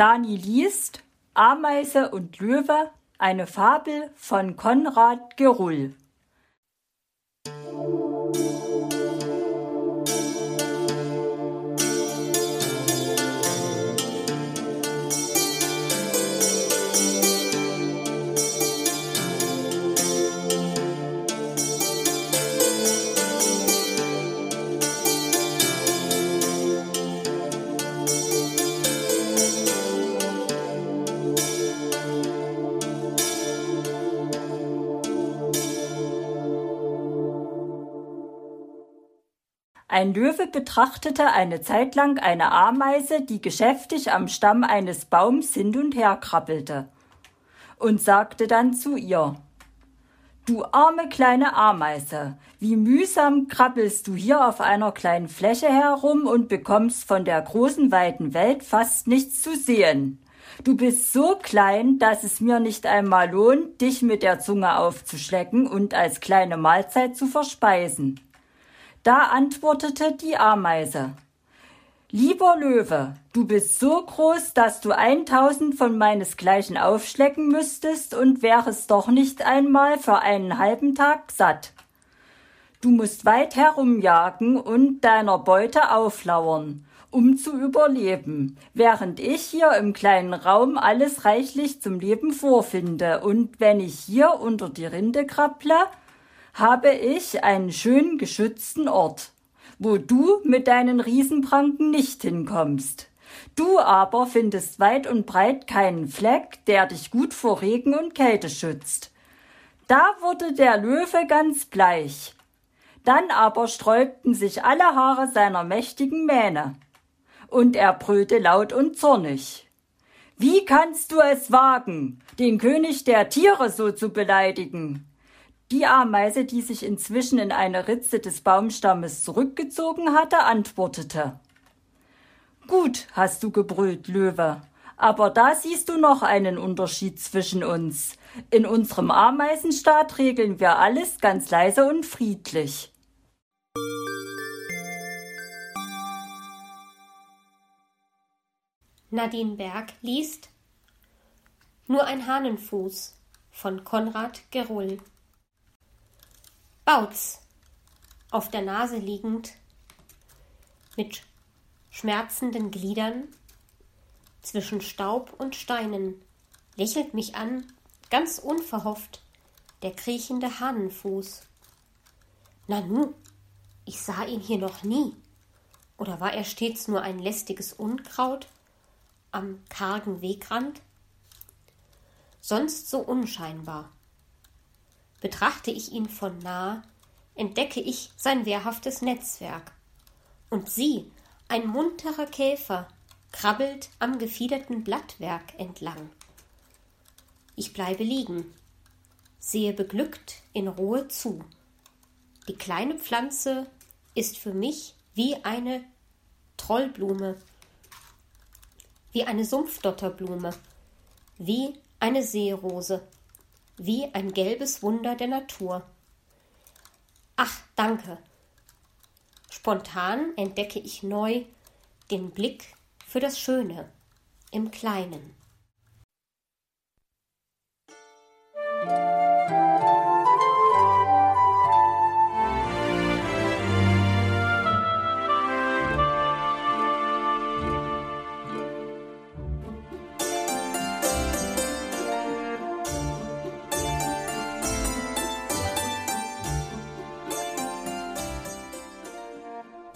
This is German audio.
Dani liest Ameise und Löwe, eine Fabel von Konrad Gerull. Ein Löwe betrachtete eine Zeit lang eine Ameise, die geschäftig am Stamm eines Baums hin und her krabbelte, und sagte dann zu ihr Du arme kleine Ameise, wie mühsam krabbelst du hier auf einer kleinen Fläche herum und bekommst von der großen weiten Welt fast nichts zu sehen. Du bist so klein, dass es mir nicht einmal lohnt, dich mit der Zunge aufzuschlecken und als kleine Mahlzeit zu verspeisen. Da antwortete die Ameise Lieber Löwe, du bist so groß, dass du eintausend von meinesgleichen aufschlecken müsstest und wärest doch nicht einmal für einen halben Tag satt. Du musst weit herumjagen und deiner Beute auflauern, um zu überleben, während ich hier im kleinen Raum alles reichlich zum Leben vorfinde, und wenn ich hier unter die Rinde krabble, habe ich einen schön geschützten Ort, wo du mit deinen Riesenpranken nicht hinkommst. Du aber findest weit und breit keinen Fleck, der dich gut vor Regen und Kälte schützt. Da wurde der Löwe ganz bleich. Dann aber sträubten sich alle Haare seiner mächtigen Mähne. Und er brüllte laut und zornig. Wie kannst du es wagen, den König der Tiere so zu beleidigen? Die Ameise, die sich inzwischen in eine Ritze des Baumstammes zurückgezogen hatte, antwortete Gut, hast du gebrüllt, Löwe, aber da siehst du noch einen Unterschied zwischen uns. In unserem Ameisenstaat regeln wir alles ganz leise und friedlich. Nadine Berg liest Nur ein Hahnenfuß von Konrad Gerull Bautz, auf der Nase liegend, mit schmerzenden Gliedern, zwischen Staub und Steinen, lächelt mich an, ganz unverhofft, der kriechende Hahnenfuß. Nanu, ich sah ihn hier noch nie. Oder war er stets nur ein lästiges Unkraut am kargen Wegrand? Sonst so unscheinbar. Betrachte ich ihn von nah, entdecke ich sein wehrhaftes Netzwerk. Und sie, ein munterer Käfer, krabbelt am gefiederten Blattwerk entlang. Ich bleibe liegen, sehe beglückt in Ruhe zu. Die kleine Pflanze ist für mich wie eine Trollblume, wie eine Sumpfdotterblume, wie eine Seerose wie ein gelbes Wunder der Natur. Ach, danke. Spontan entdecke ich neu den Blick für das Schöne im Kleinen.